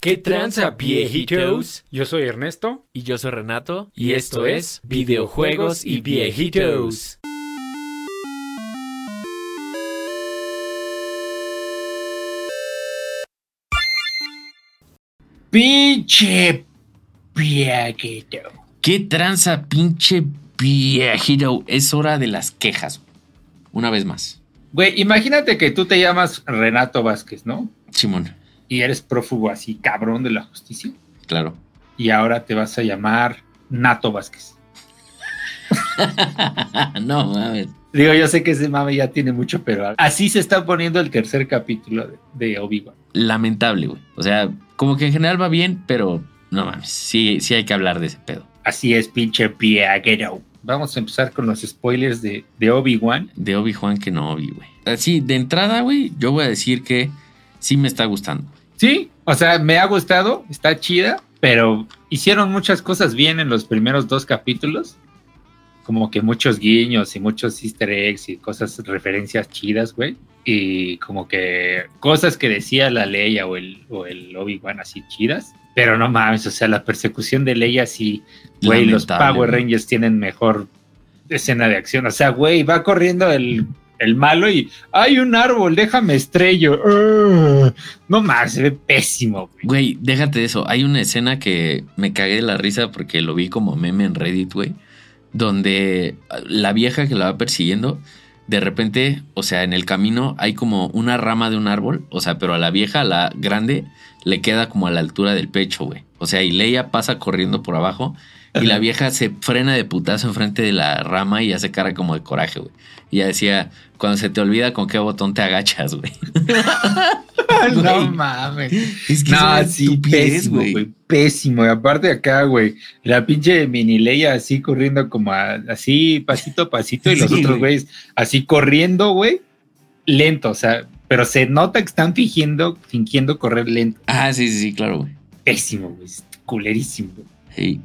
¿Qué tranza, viejitos? Yo soy Ernesto. Y yo soy Renato. Y esto es Videojuegos y Viejitos. Pinche viejito. ¿Qué tranza, pinche viejito? Es hora de las quejas. Una vez más. Güey, imagínate que tú te llamas Renato Vázquez, ¿no? Simón, Y eres prófugo así, cabrón de la justicia. claro. Y ahora te vas a llamar Nato Vázquez. no, mames. Digo, yo sé que ese mame ya tiene mucho, pero así se está poniendo el tercer capítulo de, de Obi-Wan. Lamentable, güey. O sea, como que en general va bien, pero no mames. Sí, sí hay que hablar de ese pedo. Así es, pinche viejito. Vamos a empezar con los spoilers de, de Obi-Wan. De Obi-Wan que no Obi, güey. Así, de entrada, güey, yo voy a decir que sí me está gustando. Sí, o sea, me ha gustado, está chida, pero hicieron muchas cosas bien en los primeros dos capítulos. Como que muchos guiños y muchos easter eggs y cosas, referencias chidas, güey. Y como que cosas que decía la Leia o el, o el Obi-Wan así chidas. Pero no mames, o sea, la persecución de Leia sí, güey, los Power. Rangers tienen mejor escena de acción. O sea, güey, va corriendo el, el malo y hay un árbol, déjame estrello. No mames, se ve pésimo, güey. Güey, déjate de eso. Hay una escena que me cagué de la risa porque lo vi como meme en Reddit, güey. Donde la vieja que la va persiguiendo, de repente, o sea, en el camino hay como una rama de un árbol. O sea, pero a la vieja, a la grande, le queda como a la altura del pecho, güey. O sea, y Leia pasa corriendo por abajo. Y la vieja se frena de putazo enfrente de la rama y hace cara como de coraje, güey. Y ella decía, cuando se te olvida con qué botón te agachas, güey. no mames. Es que No, es sí, pésimo, güey. Pésimo. Y aparte acá, güey, la pinche mini Leia así corriendo como a- así pasito a pasito y los otros güey. güeyes así corriendo, güey, lento, o sea, pero se nota que están fingiendo, fingiendo correr lento. Ah, sí, sí, sí, claro, güey. Pésimo, güey. Culerísimo. güey. Sí.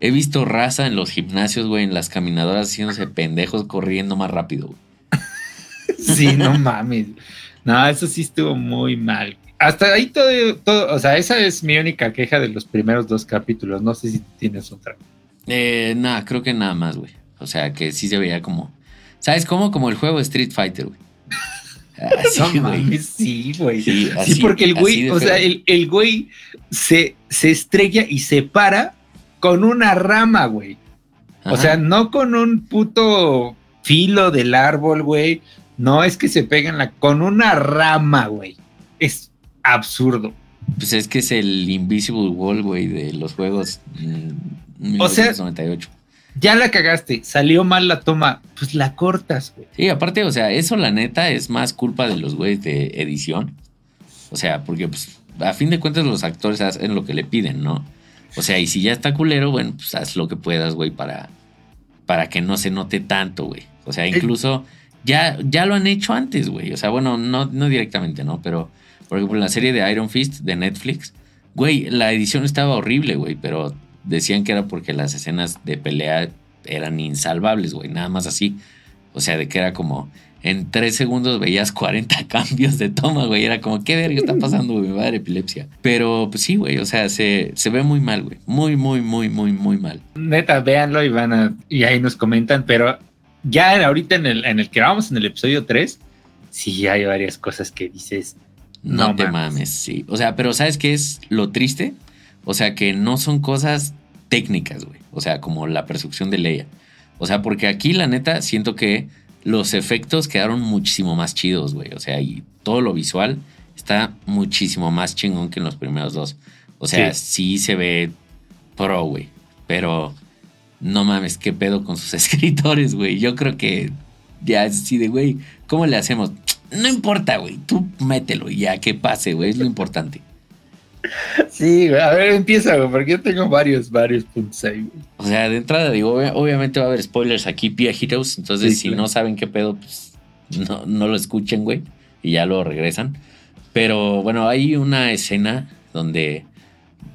He visto raza en los gimnasios, güey, en las caminadoras haciéndose pendejos corriendo más rápido, güey. Sí, no mames. No, eso sí estuvo muy mal. Hasta ahí todo, todo, o sea, esa es mi única queja de los primeros dos capítulos. No sé si tienes otra. Eh, nada, creo que nada más, güey. O sea, que sí se veía como. ¿Sabes cómo? Como el juego Street Fighter, güey. Así, no güey. mames, sí, güey. Sí, porque el güey, o sea, el, el güey se, se estrella y se para con una rama, güey. O sea, no con un puto filo del árbol, güey. No es que se pegan la, con una rama, güey. Es absurdo. Pues es que es el Invisible Wall, güey, de los juegos. mm, O sea- 1998. Ya la cagaste, salió mal la toma, pues la cortas, güey. Sí, aparte, o sea, eso la neta es más culpa de los güeyes de edición. O sea, porque pues a fin de cuentas los actores hacen lo que le piden, ¿no? O sea, y si ya está culero, bueno, pues haz lo que puedas, güey, para, para que no se note tanto, güey. O sea, incluso ya, ya lo han hecho antes, güey. O sea, bueno, no, no directamente, ¿no? Pero, por ejemplo, en la serie de Iron Fist de Netflix, güey, la edición estaba horrible, güey, pero decían que era porque las escenas de pelea eran insalvables, güey, nada más así. O sea, de que era como en tres segundos veías 40 cambios de toma, güey. Era como, ¿qué verga está pasando, güey? Me va a dar epilepsia. Pero pues sí, güey, o sea, se, se ve muy mal, güey. Muy, muy, muy, muy, muy mal. Neta, véanlo y van a, y ahí nos comentan, pero ya ahorita en el, en el que vamos, en el episodio 3, sí hay varias cosas que dices, No, No te mames. mames, sí. O sea, pero ¿sabes qué es lo triste? O sea, que no son cosas técnicas, güey. O sea, como la persecución de Leia. O sea, porque aquí, la neta, siento que los efectos quedaron muchísimo más chidos, güey. O sea, y todo lo visual está muchísimo más chingón que en los primeros dos. O sea, sí, se ve pro, güey. Pero no mames, qué pedo con sus escritores, güey. Yo creo que ya es así de, güey, ¿cómo le hacemos? No importa, güey. Tú mételo y ya que pase, güey. Es lo importante. Sí, güey, a ver, empieza, güey, porque yo tengo varios, varios puntos ahí, güey. O sea, de entrada digo, obvia- obviamente va a haber spoilers aquí, viejitos. Entonces, Sí, si claro. no saben qué pedo, pues no, no lo escuchen, güey. Y ya lo regresan. Pero bueno, hay una escena donde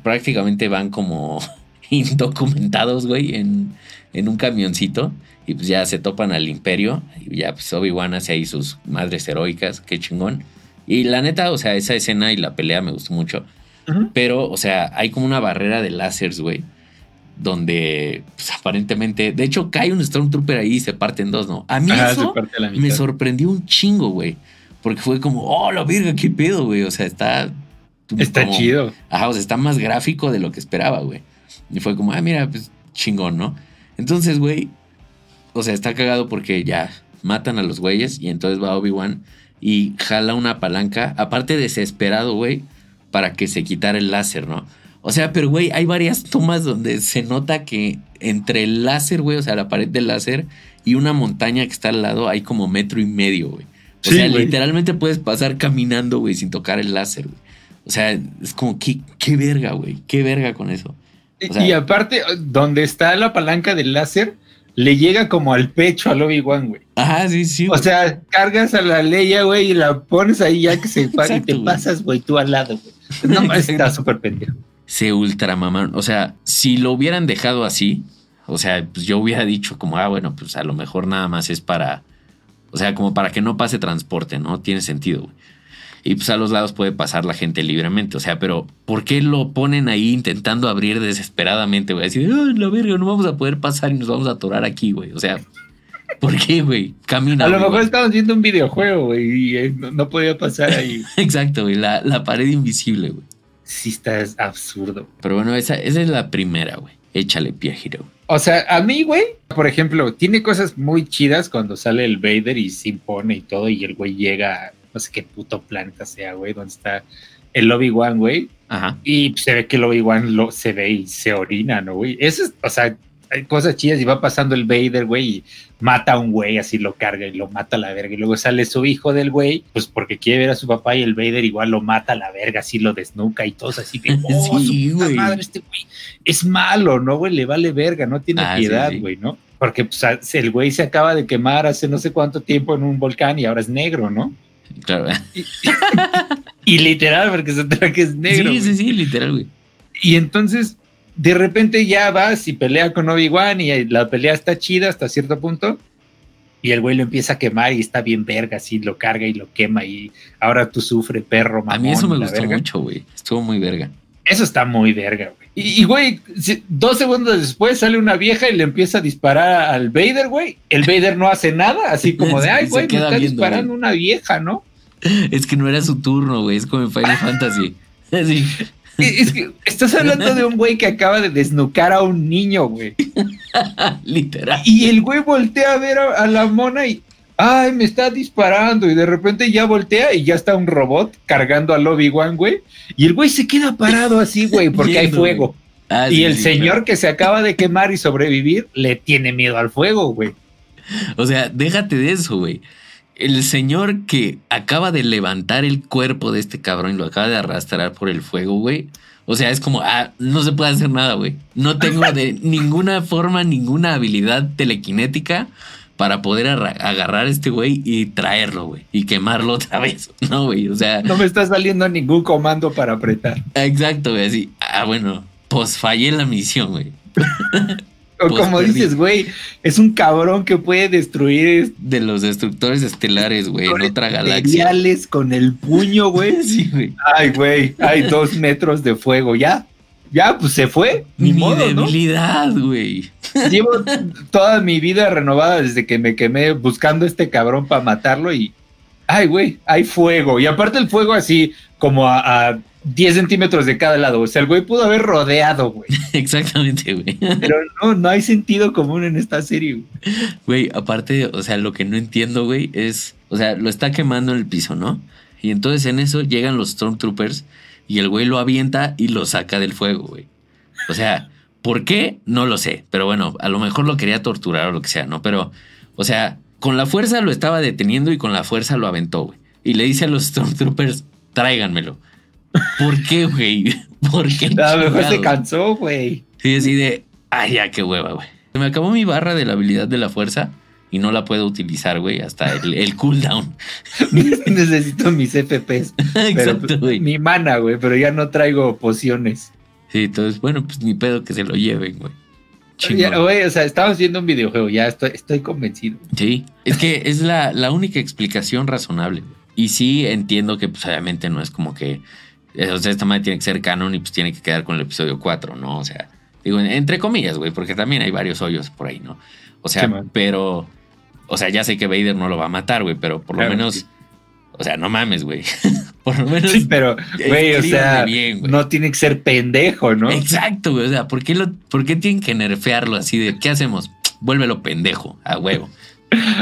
prácticamente van como indocumentados, güey, en, en un camioncito. Y pues ya se topan al imperio. Y ya pues Obi-Wan hace ahí sus madres heroicas. Qué chingón. Y la neta, o sea, esa escena y la pelea me gustó mucho. Pero, o sea, hay como una barrera de láseres, güey. Donde pues, aparentemente, de hecho, cae un Stormtrooper ahí y se parte en dos, ¿no? A mí eso me sorprendió un chingo, güey. Porque fue como, oh, la virga, qué pedo, güey. O sea, está. Está chido. Ajá, o sea, está más gráfico de lo que esperaba, güey. Y fue como, ah, mira, pues chingón, ¿no? Entonces, güey, o sea, está cagado porque ya matan a los güeyes y entonces va Obi-Wan y jala una palanca, aparte desesperado, güey, para que se quitara el láser, ¿no? O sea, pero güey, hay varias tomas donde se nota que entre el láser, güey, o sea, la pared del láser y una montaña que está al lado hay como metro y medio, güey. O sea, literalmente puedes pasar caminando, güey, sin tocar el láser, güey. O sea, es como, qué, qué verga, güey. Qué verga con eso. y aparte, donde está la palanca del láser, le llega como al pecho al Obi-Wan, güey. Ajá, sí, sí. O sea, cargas a la Leia, güey, y la pones ahí ya que se paga y te pasas, güey, tú al lado, güey. No está súper pendejo. Se ultramamaron. O sea, si lo hubieran dejado así, o sea, pues yo hubiera dicho como, ah, bueno, pues a lo mejor nada más es para, o sea, como para que no pase transporte, ¿no? Tiene sentido, güey y pues a los lados puede pasar la gente libremente. O sea, pero ¿por qué lo ponen ahí intentando abrir desesperadamente, güey? Decir, ay, la verga, no vamos a poder pasar y nos vamos a atorar aquí, güey. O sea, ¿por qué, güey? Camina. A lo mejor estaban viendo un videojuego, güey, y eh, no, podía pasar ahí. Exacto, güey, la, la pared invisible, güey. Sí, está absurdo. Pero bueno, esa, esa es la primera, güey. Échale pie, Giro. O sea, a mí, güey, por ejemplo, tiene cosas muy chidas cuando sale el Vader y se impone y todo, y el güey llega no sé qué puto planeta sea, güey, donde está el Obi-Wan, güey. Ajá. Y se ve que el Obi-Wan lo, se ve y se orina, ¿no, güey? Eso es, o sea, hay cosas chidas y va pasando el Vader, güey, y mata a un güey, así lo carga y lo mata a la verga. Y luego sale su hijo del güey, pues porque quiere ver a su papá y el Vader igual lo mata a la verga, así lo desnuca y todo así que, oh, sí, güey. madre, este güey es malo, ¿no, güey? Le vale verga, no tiene ah, piedad, güey, ¿no? Porque pues, el güey se acaba de quemar hace no sé cuánto tiempo en un volcán y ahora es negro, ¿no? Claro. Y, literal, porque se trata que es negro. Sí, sí, sí, literal, güey. Y entonces, de repente ya vas y pelea con Obi-Wan y la pelea está chida hasta cierto punto. Y el güey lo empieza a quemar y está bien verga, así lo carga y lo quema y ahora tú sufres, perro, mamón. A mí eso me gustó mucho, güey. Estuvo muy verga. Eso está muy verga, güey. Y, güey, dos segundos después sale una vieja y le empieza a disparar al Vader, güey. El Vader no hace nada, así como de, ay, güey, me está disparando una vieja, ¿no? Es que no era su turno, güey. Es como en Final Fantasy. Es que estás hablando de un güey que acaba de desnucar a un niño, güey. Literal. Y el güey voltea a ver a la mona y, ay, me está disparando. Y de repente ya voltea y ya está un robot cargando al Obi-Wan, güey. Y el güey se queda parado así, güey, porque hay fuego. Ah, y el señor que se acaba de quemar y sobrevivir le tiene miedo al fuego, güey. O sea, déjate de eso, güey. El señor que acaba de levantar el cuerpo de este cabrón y lo acaba de arrastrar por el fuego, güey. O sea, es como, ah, no se puede hacer nada, güey. No tengo de ninguna forma, ninguna habilidad telequinética para poder agarrar a este güey y traerlo, güey, y quemarlo otra vez, ¿no, güey? O sea... No me está saliendo ningún comando para apretar. Exacto, güey, así, ah, bueno, pues fallé la misión, güey. o pues como dices, güey, es un cabrón que puede destruir... De los destructores estelares, güey, en otra galaxia. con el puño, güey. sí, güey. Ay, güey, hay dos metros de fuego, ya ya, pues se fue. Ni mi debilidad, güey. Llevo toda mi vida renovada desde que me quemé buscando a este cabrón para matarlo y. Ay, güey, hay fuego. Y aparte el fuego así como a, 10 centímetros de cada lado. O sea, el güey pudo haber rodeado, güey. Exactamente, güey. Pero no, no hay sentido común en esta serie, güey. Güey, aparte, o sea, lo que no entiendo, güey, es. O sea, lo está quemando en el piso, ¿no? Y entonces en eso llegan los Stormtroopers y el güey lo avienta y lo saca del fuego, güey. O sea, ¿por qué? No lo sé, pero bueno, a lo mejor lo quería torturar o lo que sea, ¿no? Pero, o sea, con la fuerza lo estaba deteniendo y con la fuerza lo aventó, güey. Y le dice a los Stormtroopers, tráiganmelo. ¿Por qué, güey? ¿Por qué? A lo mejor se cansó, güey. Sí, así de, ay, ya, qué hueva, güey. Me acabó mi barra de la habilidad de la fuerza y no la puedo utilizar, güey, hasta el, cooldown. Necesito mis FPs. Exacto, güey. Mi mana, güey, pero ya no traigo pociones. Sí, entonces, bueno, pues ni pedo que se lo lleven, güey. Güey, o sea, estamos viendo un videojuego, ya estoy, estoy convencido. Sí, es que es la, única explicación razonable. Y sí entiendo que, pues, obviamente no es como que O sea, esta madre tiene que ser canon y pues tiene que quedar con el episodio 4, ¿no? O sea, digo, entre comillas, güey, porque también hay varios hoyos por ahí, ¿no? O sea, Sí, pero, o sea, ya sé que Vader no lo va a matar, güey, pero por lo menos, sí. o sea, no mames, güey. por lo menos... Sí, pero, güey, o sea, bien, güey. no tiene que ser pendejo, ¿no? Exacto, güey. O sea, ¿por qué, lo, ¿por qué tienen que nerfearlo así de qué hacemos? Vuélvelo pendejo, a huevo.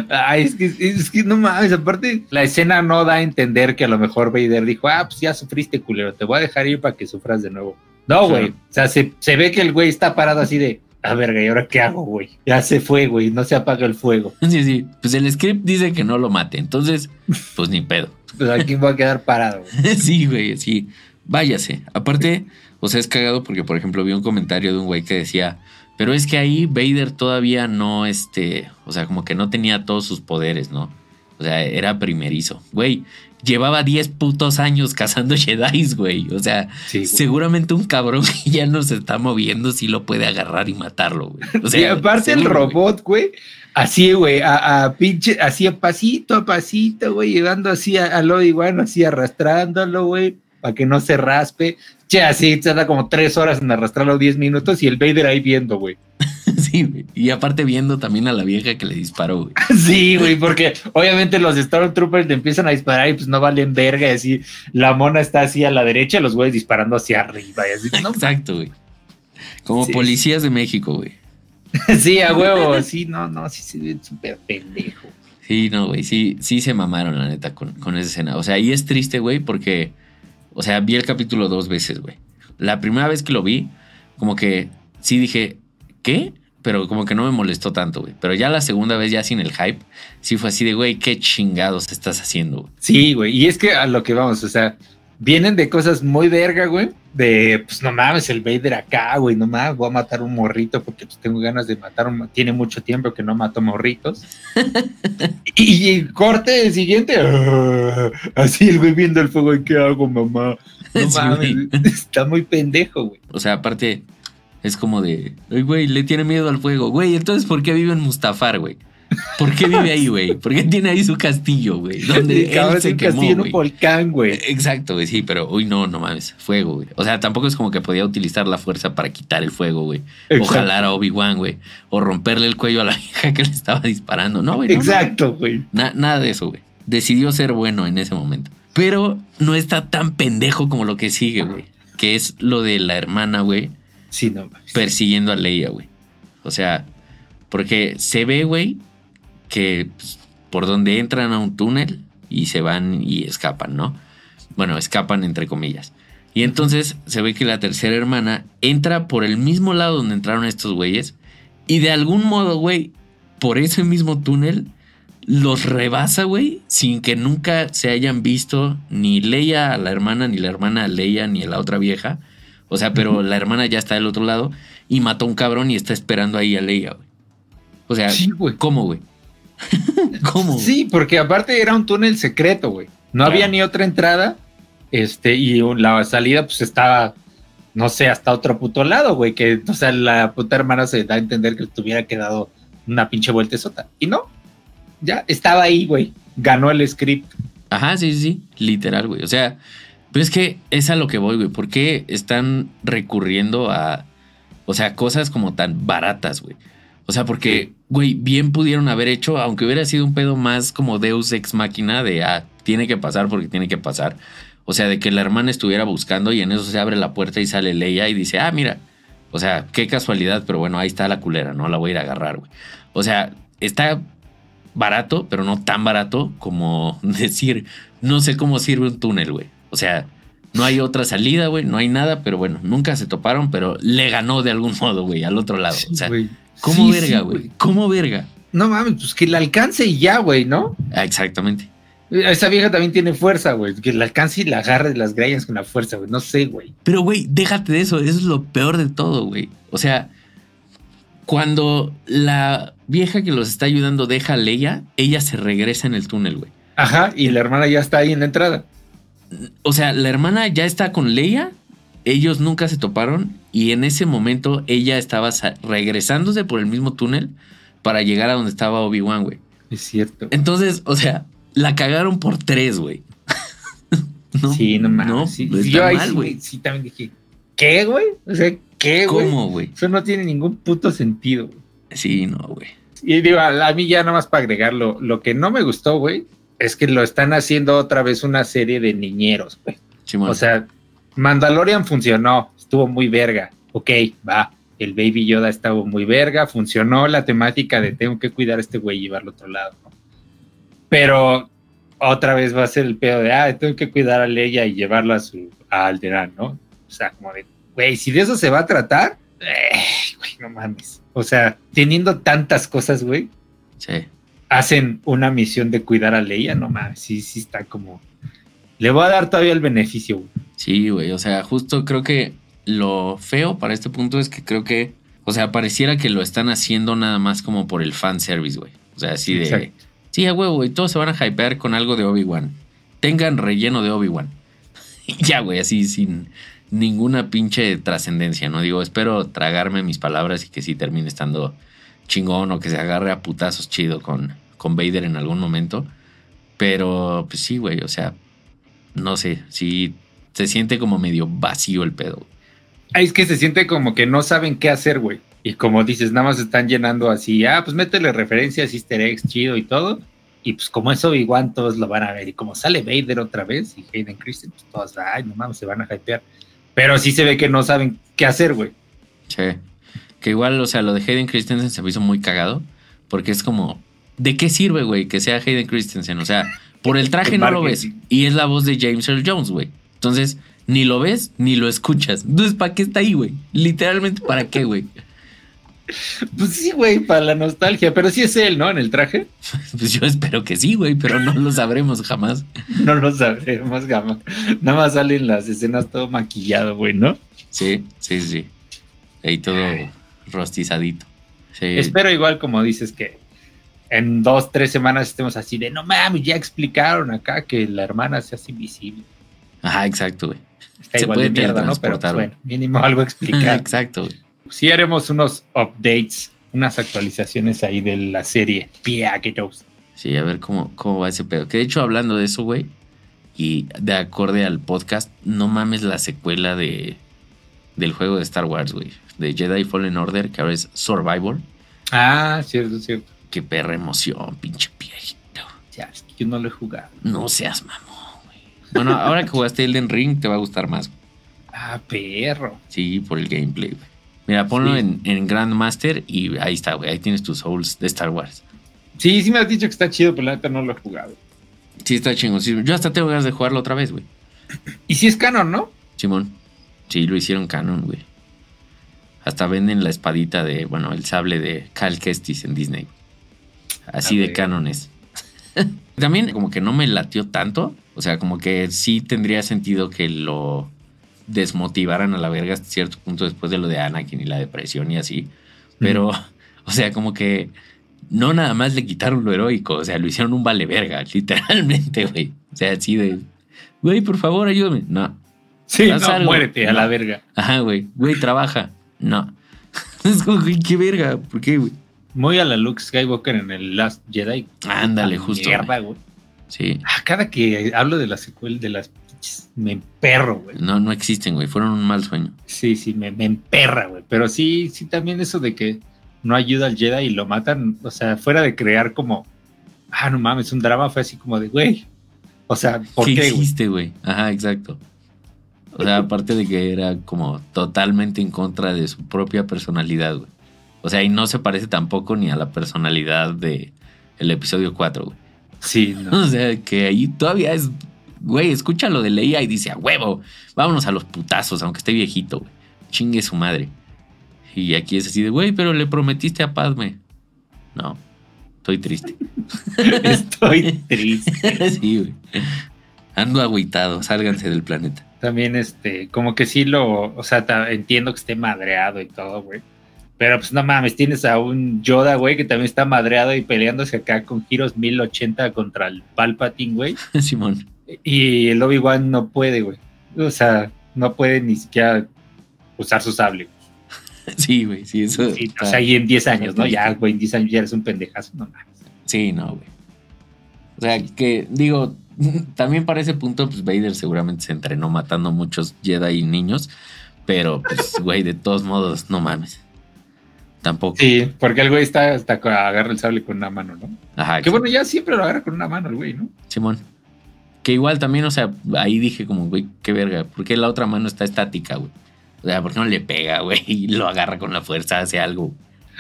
Ay, es que, es que no mames, aparte la escena no da a entender que a lo mejor Vader dijo, ah, pues ya sufriste, culero, te voy a dejar ir para que sufras de nuevo. No, güey, o sea, se, se ve que el güey está parado así de, a verga, ¿y ahora qué hago, güey? Ya se fue, güey, no se apaga el fuego. Sí, sí. Pues el script dice que no lo mate. Entonces, pues ni pedo. Pues aquí voy a quedar parado, sí, güey, sí. Váyase. Aparte, o sea, es cagado porque, por ejemplo, vi un comentario de un güey que decía, pero es que ahí Vader todavía no, este, o sea, como que no tenía todos sus poderes, ¿no? O sea, era primerizo. Güey, llevaba 10 putos años cazando Jedi, güey. O sea, Sí, seguramente un cabrón que ya no se está moviendo sí lo puede agarrar y matarlo, güey. O sea, y aparte el seguro, robot, güey, así, güey, a, a pinche, así a pasito a pasito, güey, llegando así a- al Obi-Wan, así arrastrándolo, güey, para que no se raspe. Che, así se da como tres horas en arrastrarlo 10 minutos y el Vader ahí viendo, güey. Sí, güey. Y aparte viendo también a la vieja que le disparó, güey. Sí, güey, porque obviamente los Stormtroopers le empiezan a disparar y pues no valen verga, y así la mona está así a la derecha, los güeyes disparando hacia arriba, y así, no, Exacto, güey. Como Sí. policías de México, güey. sí, a huevo, sí, no, no, sí se ve súper pendejo. Sí, no, güey. Sí, sí se mamaron, la neta, con, con esa escena. O sea, y es triste, güey, porque, o sea, vi el capítulo dos veces, güey. La primera vez que lo vi, como que sí dije, ¿qué? Pero como que no me molestó tanto, güey. Pero ya la segunda vez, ya sin el hype, sí fue así de, güey, qué chingados estás haciendo, güey. Sí, güey. Y es que a lo que vamos, o sea, vienen de cosas muy verga, güey. De, pues no mames, el Vader acá, güey, no mames, voy a matar un morrito porque pues tengo ganas de matar un... Tiene mucho tiempo que no mato morritos. y, y corte el siguiente, así el güey viendo el fuego, ¿y qué hago, mamá? No Sí, mames, güey. está muy pendejo, güey. O sea, aparte, es como de, "Ay, güey, le tiene miedo al fuego. Güey, entonces, ¿por qué vive en Mustafar, güey? ¿Por qué vive ahí, güey? ¿Por qué tiene ahí su castillo, güey? Donde cabrón él se un quemó, castillo en un volcán, güey. Exacto, güey, sí, pero uy, no, no mames, fuego, güey. O sea, tampoco es como que podía utilizar la fuerza para quitar el fuego, güey. O jalar a Obi-Wan, güey. O romperle el cuello a la vieja que le estaba disparando. No, güey. no. Exacto, güey. Na- nada de eso, güey. Decidió ser bueno en ese momento. Pero no está tan pendejo como lo que sigue, güey. Que es lo de la hermana, güey, Sí, no mames. persiguiendo a Leia, güey. O sea, porque se ve, güey, que pues, por donde entran a un túnel y se van y escapan, ¿no? Bueno, escapan entre comillas. Y entonces se ve que la tercera hermana entra por el mismo lado donde entraron estos güeyes y de algún modo, güey, por ese mismo túnel los rebasa, güey, sin que nunca se hayan visto ni Leia a la hermana, ni la hermana a Leia, ni a la otra vieja. O sea, pero la hermana ya está del otro lado y mató a un cabrón y está esperando ahí a Leia, güey. O sea, Sí, güey. ¿cómo, güey? ¿Cómo? Sí, porque aparte era un túnel secreto, güey. No Claro. había ni otra entrada. Este, y la salida, pues estaba, no sé, hasta otro puto lado, güey. Que, o sea, la puta hermana se da a entender que tuviera quedado una pinche vuelta sota. Y no, ya estaba ahí, güey. Ganó el script. Ajá, sí, sí, sí, literal, güey. O sea, pero es que es a lo que voy, güey. ¿Por qué están recurriendo a, o sea, cosas como tan baratas, güey? O sea, porque, Sí. Güey, bien pudieron haber hecho, aunque hubiera sido un pedo más como Deus ex máquina de, ah, tiene que pasar porque tiene que pasar. O sea, de que la hermana estuviera buscando y en eso se abre la puerta y sale Leia y dice, ah, mira, o sea, qué casualidad, pero bueno, ahí está la culera, no la voy a ir a agarrar, güey. O sea, está barato, pero no tan barato como decir, no sé cómo sirve un túnel, güey. O sea, no hay otra salida, güey, no hay nada, pero bueno, nunca se toparon, pero le ganó de algún modo, güey, al otro lado. O sea. ¿Cómo Sí, verga, sí, güey? ¿Cómo verga? No mames, pues que la alcance y ya, güey, ¿no? Ah, exactamente. Esa vieja también tiene fuerza, güey. Que la alcance y la agarre de las greñas con la fuerza, güey. No sé, güey. Pero, güey, déjate de eso. Eso es lo peor de todo, güey. O sea, cuando la vieja que los está ayudando deja a Leia, ella se regresa en el túnel, güey. Ajá, y la hermana ya está ahí en la entrada. O sea, la hermana ya está con Leia. Ellos nunca se toparon. Y en ese momento ella estaba regresándose por el mismo túnel para llegar a donde estaba Obi-Wan, güey. Es cierto. Entonces, o sea, la cagaron por tres, güey. No, sí, no mames. no, sí, está yo ahí mal, sí, güey. sí también dije, ¿qué, güey? O sea, ¿qué, güey? ¿Cómo, güey? Eso no tiene ningún puto sentido. güey. Sí, no, güey. Y digo, a, mí ya nada más para agregarlo, lo que no me gustó, güey, es que lo están haciendo otra vez una serie de niñeros, güey. Simón. O sea, Mandalorian funcionó, estuvo muy verga. Ok, va. El Baby Yoda estaba muy verga, funcionó la temática de tengo que cuidar a este güey y llevarlo a otro lado, ¿no? Pero otra vez va a ser el pedo de, ah, tengo que cuidar a Leia y llevarla a su a Alderaan, ¿no? O sea, como de, güey, si de eso se va a tratar, eh, güey, no mames. O sea, teniendo tantas cosas, güey, sí. hacen una misión de cuidar a Leia, no mames, sí, sí está como... Le voy a dar todavía el beneficio, güey. Sí, güey. O sea, justo creo que lo feo para este punto es que creo que, o sea, pareciera que lo están haciendo nada más como por el fanservice, güey. O sea, así de. Exacto. Sí, a huevo, güey. Todos se van a hypear con algo de Obi-Wan. Tengan relleno de Obi-Wan. Y ya, güey, así sin ninguna pinche trascendencia, ¿no? Digo, espero tragarme mis palabras y que sí termine estando chingón o que se agarre a putazos chido con, con Vader en algún momento. Pero, pues sí, güey, o sea, no sé, sí se siente como medio vacío el pedo. Es que se siente como que no saben qué hacer, güey. Y como dices, nada más están llenando así, ah, pues métele referencias, easter eggs, chido y todo. Y pues como es Obi-Wan, todos lo van a ver. Y como sale Vader otra vez y Hayden Christensen, pues todos, ay, no mames, se van a hypear. Pero sí se ve que no saben qué hacer, güey. Sí. Que igual, o sea, lo de Hayden Christensen se me hizo muy cagado. Porque es como, ¿de qué sirve, güey, que sea Hayden Christensen? O sea, por el traje El no lo ves. Y es la voz de James Earl Jones, güey. Entonces, ni lo ves ni lo escuchas. Entonces, ¿para qué está ahí, güey? Literalmente, ¿para qué, güey? Pues sí, güey, para la nostalgia. Pero sí es él, ¿no? En el traje. Pues yo espero que sí, güey, pero no lo sabremos jamás. No lo sabremos, gama. Nada más salen las escenas todo maquillado, güey, ¿no? Sí, sí, sí. Ahí todo rostizadito. Sí. Espero igual, como dices, que en dos, tres semanas estemos así de, no mames, ya explicaron acá que la hermana se hace invisible. Ajá, exacto, güey. Está Se igual puede de mierda, ¿no? Pero pues, bueno, mínimo algo explicar. Exacto, güey. sí haremos unos updates, unas actualizaciones ahí de la serie Piagetos. Sí, a ver cómo, cómo va ese pedo. Que de hecho, hablando de eso, güey, y de acorde al podcast, no mames la secuela de del juego de Star Wars, güey. De Jedi Fallen Order, que ahora es Survivor. Ah, cierto, cierto. Qué perra emoción, pinche viejito. Ya, es que yo no lo he jugado. No seas mamón, güey. Bueno, ahora que jugaste Elden Ring, te va a gustar más. güey. Ah, perro. Sí, por el gameplay, güey. Mira, ponlo Sí. en, en Grandmaster y ahí está, güey. Ahí tienes tus souls de Star Wars. Sí, sí me has dicho que está chido, pero la neta no lo he jugado. Sí, está chingón. Sí, yo hasta tengo ganas de jugarlo otra vez, güey. Y si es canon, ¿no? Simón. Sí, lo hicieron canon, güey. Hasta venden la espadita de, bueno, el sable de Cal Kestis en Disney. Así de ver. canon es. También como que no me latió tanto. O sea, como que sí tendría sentido que lo desmotivaran a la verga hasta cierto punto después de lo de Anakin y la depresión y así. Pero, o sea, como que no nada más le quitaron lo heroico. O sea, lo hicieron un vale verga, literalmente, güey. O sea, así de, güey, por favor, ayúdame. No, Sí, Haz no, algo. muérete a No. la verga. Ajá, güey. Güey, trabaja. No. Es como, güey, qué verga. ¿Por qué, güey? Muy a la Luke Skywalker en el Last Jedi. Ándale, Ah, justo. Mierda, güey. Sí. Ah, cada que hablo de la secuela de las pinches, me emperro, güey. No, no existen, güey. Fueron un mal sueño. Sí, sí, me, me emperra, güey. Pero sí, sí, también eso de que no ayuda al Jedi y lo matan. O sea, fuera de crear como, ah, no mames, un drama fue así como de, güey. O sea, ¿por ¿Qué, qué, hiciste, güey? Ajá, exacto. O sea, aparte de que era como totalmente en contra de su propia personalidad, güey. O sea, y no se parece tampoco ni a la personalidad de el episodio 4, güey. Sí, no. O sea, que ahí todavía es, güey, escucha lo de Leia y dice, a huevo, vámonos a los putazos, aunque esté viejito, güey. Chingue su madre. Y aquí es así de, güey, pero le prometiste a Padme. No, estoy triste. Estoy triste. sí, güey. Ando agüitado, sálganse del planeta. También, este, como que sí lo, o sea, entiendo que esté madreado y todo, güey. Pero pues no mames, tienes a un Yoda, güey, que también está madreado y peleándose acá con giros 1080 contra el Palpatine, güey. Simón. Y el Obi-Wan no puede, güey. O sea, no puede ni siquiera usar su sable. Sí, güey, sí, eso. Sí, o sea, y en 10 años, ¿no? Ya, güey, en 10 años ya eres un pendejazo, no mames. Sí, no, güey. O sea, que digo, también para ese punto, pues Vader seguramente se entrenó matando muchos Jedi y niños. Pero, pues, güey, de todos modos, no mames. Tampoco. Sí, porque el güey está hasta agarra el sable con una mano, ¿no? Ajá. Que bueno, ya siempre lo agarra con una mano el güey, ¿no? Simón. Que igual también, o sea, ahí dije como, güey, qué verga, ¿por qué la otra mano está estática, güey? O sea, ¿por qué no le pega, güey? Y lo agarra con la fuerza, hace algo.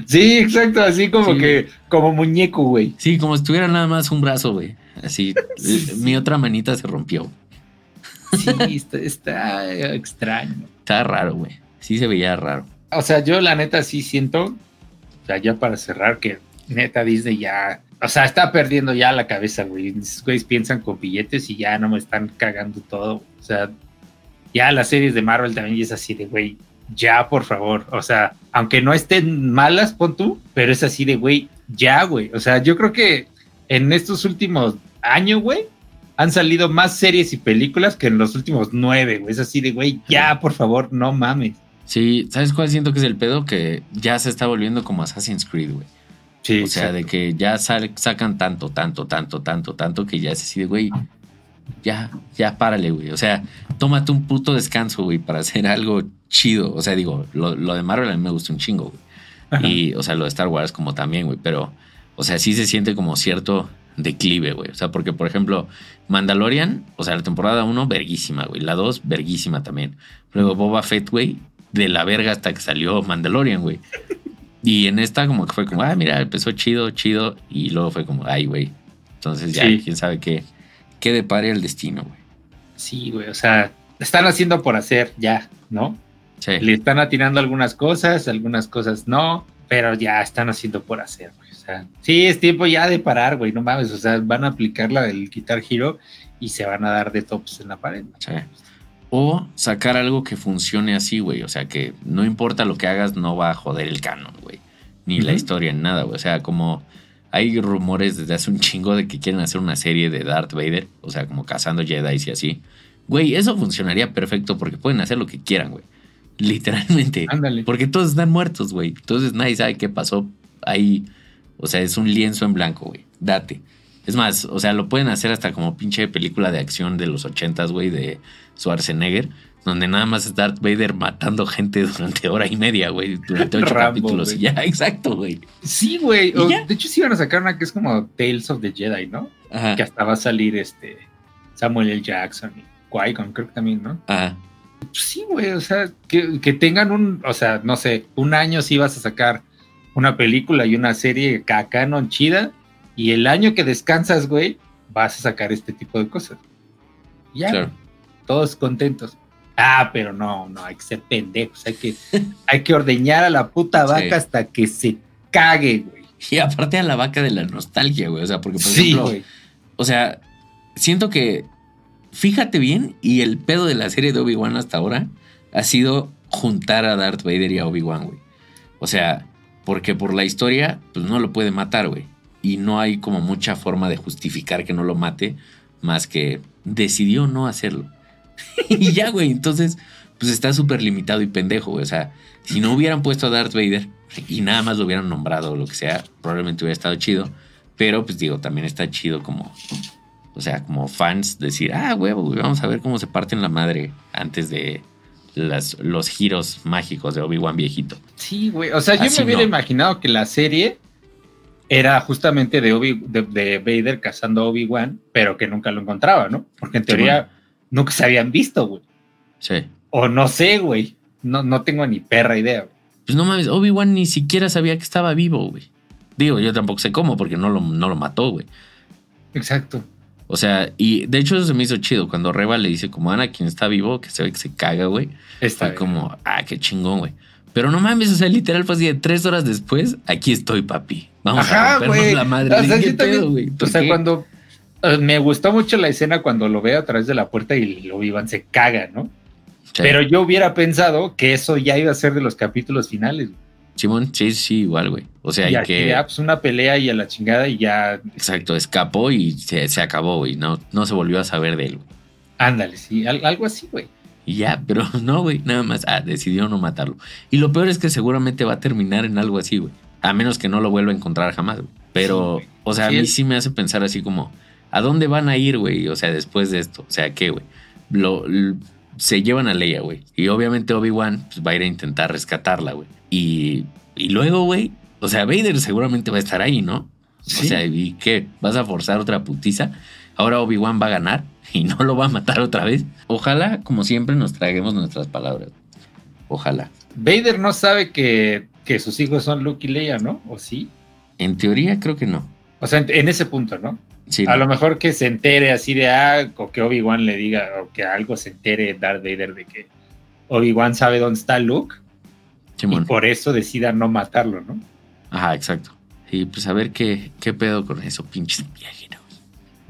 Sí, exacto, así como Sí. que, como muñeco, güey. Sí, como si tuviera nada más un brazo, güey. Así, Sí. mi otra manita se rompió. Sí, está, está extraño. Estaba raro, güey. Sí se veía raro. O sea, yo la neta sí siento, o sea, ya para cerrar, que neta Disney ya, o sea, está perdiendo ya la cabeza, güey. Güeyes piensan con billetes y ya no me están cagando todo. O sea, ya las series de Marvel también es así de, güey, ya, por favor. O sea, aunque no estén malas, pon tú, pero es así de, güey, ya, güey. O sea, yo creo que en estos últimos años, güey, han salido más series y películas que en los últimos nueve, güey. Es así de, güey, ya, por favor, no mames. Sí, ¿sabes cuál siento que es el pedo? Que ya se está volviendo como Assassin's Creed, güey. Sí, O sea, de que ya sal- sacan tanto, tanto, tanto, tanto, tanto que ya se decide, güey, ya, ya párale, güey. O sea, tómate un puto descanso, güey, para hacer algo chido. O sea, digo, lo, lo de Marvel a mí me gusta un chingo, güey. Ajá. Y, o sea, lo de Star Wars como también, güey. Pero, o sea, sí se siente como cierto declive, güey. O sea, porque, por ejemplo, Mandalorian, o sea, la temporada 1, verguísima, güey. La 2, verguísima también. Luego Boba Fett, güey, de la verga hasta que salió Mandalorian, güey. Y en esta como que fue como, ah, mira, empezó chido, chido. Y luego fue como, ay, güey. Entonces ya, Sí. quién sabe qué, qué depare el destino, güey. Sí, güey, o sea, están haciendo por hacer ya, ¿no? Sí. Le están atinando algunas cosas, algunas cosas no, pero ya están haciendo por hacer, güey. O sea, sí, es tiempo ya de parar, güey, no mames, o sea, van a aplicar la del quitar giro y se van a dar de tops en la pared. Sí. O sacar algo que funcione así, güey. O sea, que no importa lo que hagas, no va a joder el canon, güey. Ni la historia, nada, güey. O sea, como hay rumores desde hace un chingo de que quieren hacer una serie de Darth Vader. O sea, como cazando Jedi y así. Güey, eso funcionaría perfecto porque pueden hacer lo que quieran, güey. Literalmente. Ándale. Porque todos están muertos, güey. Entonces nadie sabe qué pasó ahí. O sea, es un lienzo en blanco, güey. Date. Es más, o sea, lo pueden hacer hasta como pinche película de acción de los ochentas, güey, de Schwarzenegger, donde nada más es Darth Vader matando gente durante hora y media, güey, durante ocho Rambo, capítulos. Y ya, exacto, güey. Sí, güey, de hecho sí van a sacar una que es como Tales of the Jedi, ¿no? Ajá. Que hasta va a salir este Samuel L. Jackson y Qui-Gon, creo que también, ¿no? Ajá. Pues sí, güey, o sea, que, que tengan un, o sea, no sé, un año sí vas a sacar una película y una serie ca- canon chida, y el año que descansas, güey, vas a sacar este tipo de cosas. Ya, Claro. güey, todos contentos. Ah, pero no, no, hay que ser pendejos, hay que, hay que ordeñar a la puta Sí. vaca hasta que se cague, güey. Y aparte a la vaca de la nostalgia, güey. O sea, porque, por Sí, ejemplo, güey. o sea, siento que, fíjate bien, y el pedo de la serie de Obi-Wan hasta ahora ha sido juntar a Darth Vader y a Obi-Wan, güey. O sea, porque por la historia, pues no lo puede matar, güey. Y no hay como mucha forma de justificar que no lo mate, más que decidió no hacerlo. y ya, güey, entonces, pues está súper limitado y pendejo, güey. O sea, si no hubieran puesto a Darth Vader y nada más lo hubieran nombrado o lo que sea, probablemente hubiera estado chido. Pero, pues digo, también está chido como, o sea, como fans decir, ah, huevo, güey, vamos a ver cómo se parten la madre antes de las, los giros mágicos de Obi-Wan viejito. Sí, güey. O sea, yo me hubiera no. imaginado que la serie era justamente de, Obi, de, de Vader cazando a Obi-Wan, pero que nunca lo encontraba, ¿no? Porque en Sí, teoría nunca se habían visto, güey. Sí. O no sé, güey. No, no tengo ni perra idea. güey. Pues no mames, Obi-Wan ni siquiera sabía que estaba vivo, güey. Digo, yo tampoco sé cómo, porque no lo, no lo mató, güey. Exacto. O sea, y de hecho eso se me hizo chido. Cuando Reba le dice como Ana, quien está vivo, que se ve que se caga, güey. Está Fue como, ah, qué chingón, güey. Pero no mames, o sea, literal fue así de tres horas después, aquí estoy, papi. Vamos a Ajá, rompernos güey. la madre. O sea. O ¿Por sea, cuando eh, me gustó mucho la escena cuando lo veo a través de la puerta y lo Obi-Wan se caga, ¿no? Sí. Pero yo hubiera pensado que eso ya iba a ser de los capítulos finales. güey. Simón, sí, sí, igual, güey. O sea, y y aquí, que... ah, pues una pelea y a la chingada y ya. Exacto, escapó y se, se acabó, güey. No, no se volvió a saber de él, güey. Ándale, sí, al- algo así, güey. Y ya, pero no, güey, nada más. Ah, decidió no matarlo. Y lo peor es que seguramente va a terminar en algo así, güey. A menos que no lo vuelva a encontrar jamás, güey. Pero, Sí, o sea, Sí, a mí es- sí me hace pensar así como, ¿A dónde van a ir, güey? O sea, después de esto. O sea, ¿qué, güey? Lo, se llevan a Leia, güey. Y obviamente Obi-Wan pues, va a ir a intentar rescatarla, güey. Y, y luego, güey, o sea, Vader seguramente va a estar ahí, ¿no? Sí. O sea, ¿y qué? ¿Vas a forzar otra putiza? Ahora Obi-Wan va a ganar y no lo va a matar otra vez. Ojalá, como siempre, nos traguemos nuestras palabras. Ojalá. Vader no sabe que, que sus hijos son Luke y Leia, ¿no? ¿O sí? En teoría, creo que no. O sea, en, en ese punto, ¿no? Sí, A lo mejor que se entere así de ah, o que Obi-Wan le diga, o que algo se entere Darth Vader de que Obi-Wan sabe dónde está Luke Simón. y por eso decida no matarlo, ¿no? Ajá, exacto. Y pues a ver qué, qué pedo con eso, pinches viajeros.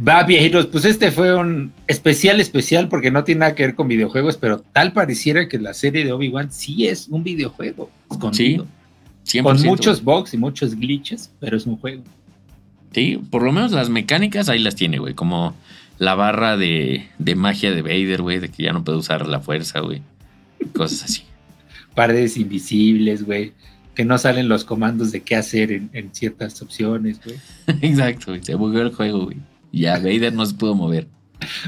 Va, viejitos, pues este fue un especial, especial, porque no tiene nada que ver con videojuegos, pero tal pareciera que la serie de Obi-Wan sí es un videojuego escondido. 100%. Con muchos bugs y muchos glitches, pero es un juego. Sí, por lo menos las mecánicas ahí las tiene, güey. Como la barra de, de magia de Vader, güey, de que ya no puede usar la fuerza, güey. Cosas así. Paredes invisibles, güey. Que no salen los comandos de qué hacer en, en ciertas opciones, güey. Exacto, güey. Se bugueó el juego, güey. Ya Vader no se pudo mover.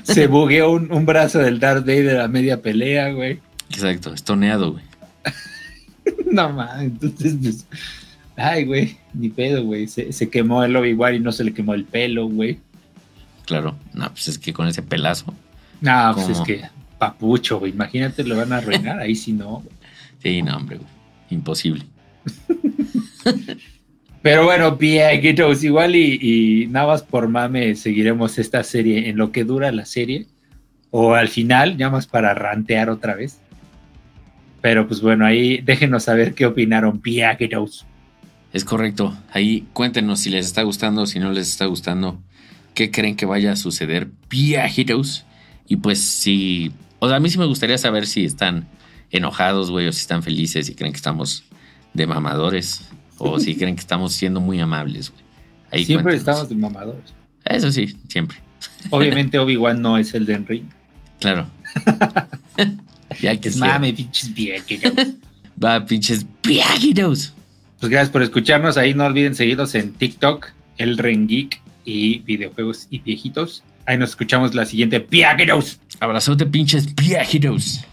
Se bugueó un, un brazo del Darth Vader a media pelea, güey. Exacto, estoneado, güey. No mames, entonces, pues, ay, güey, ni pedo, güey. Se, se quemó el Obi-Wan y no se le quemó el pelo, güey. Claro. No, pues es que con ese pelazo. No, pues es que papucho, güey. Imagínate, lo van a arruinar. Ahí sí no. Sí, no, hombre, güey. Imposible. Pero bueno, viejitos, igual y, y nada más por mame seguiremos esta serie en lo que dura la serie. O al final, ya más para rantear otra vez. Pero pues bueno, ahí déjenos saber qué opinaron, viejitos. Es correcto. Ahí cuéntenos si les está gustando, si no les está gustando, qué creen que vaya a suceder, viajeros. Y pues si, o sea, a mí sí me gustaría saber si están enojados, güey, o si están felices, si creen que estamos de mamadores, o si creen que estamos siendo muy amables, güey. Ahí Siempre cuéntenos. estamos de mamadores. Eso sí, siempre. Obviamente Obi-Wan no es el de Ring. Claro. ya que Es mame, pinches viejitos. Va, pinches viajeros. Pues gracias por escucharnos. Ahí no olviden seguirnos en TikTok, El Ren Geek y videojuegos y viejitos. Ahí nos escuchamos la siguiente. ¡Viejitos! Abrazote, pinches viajeros.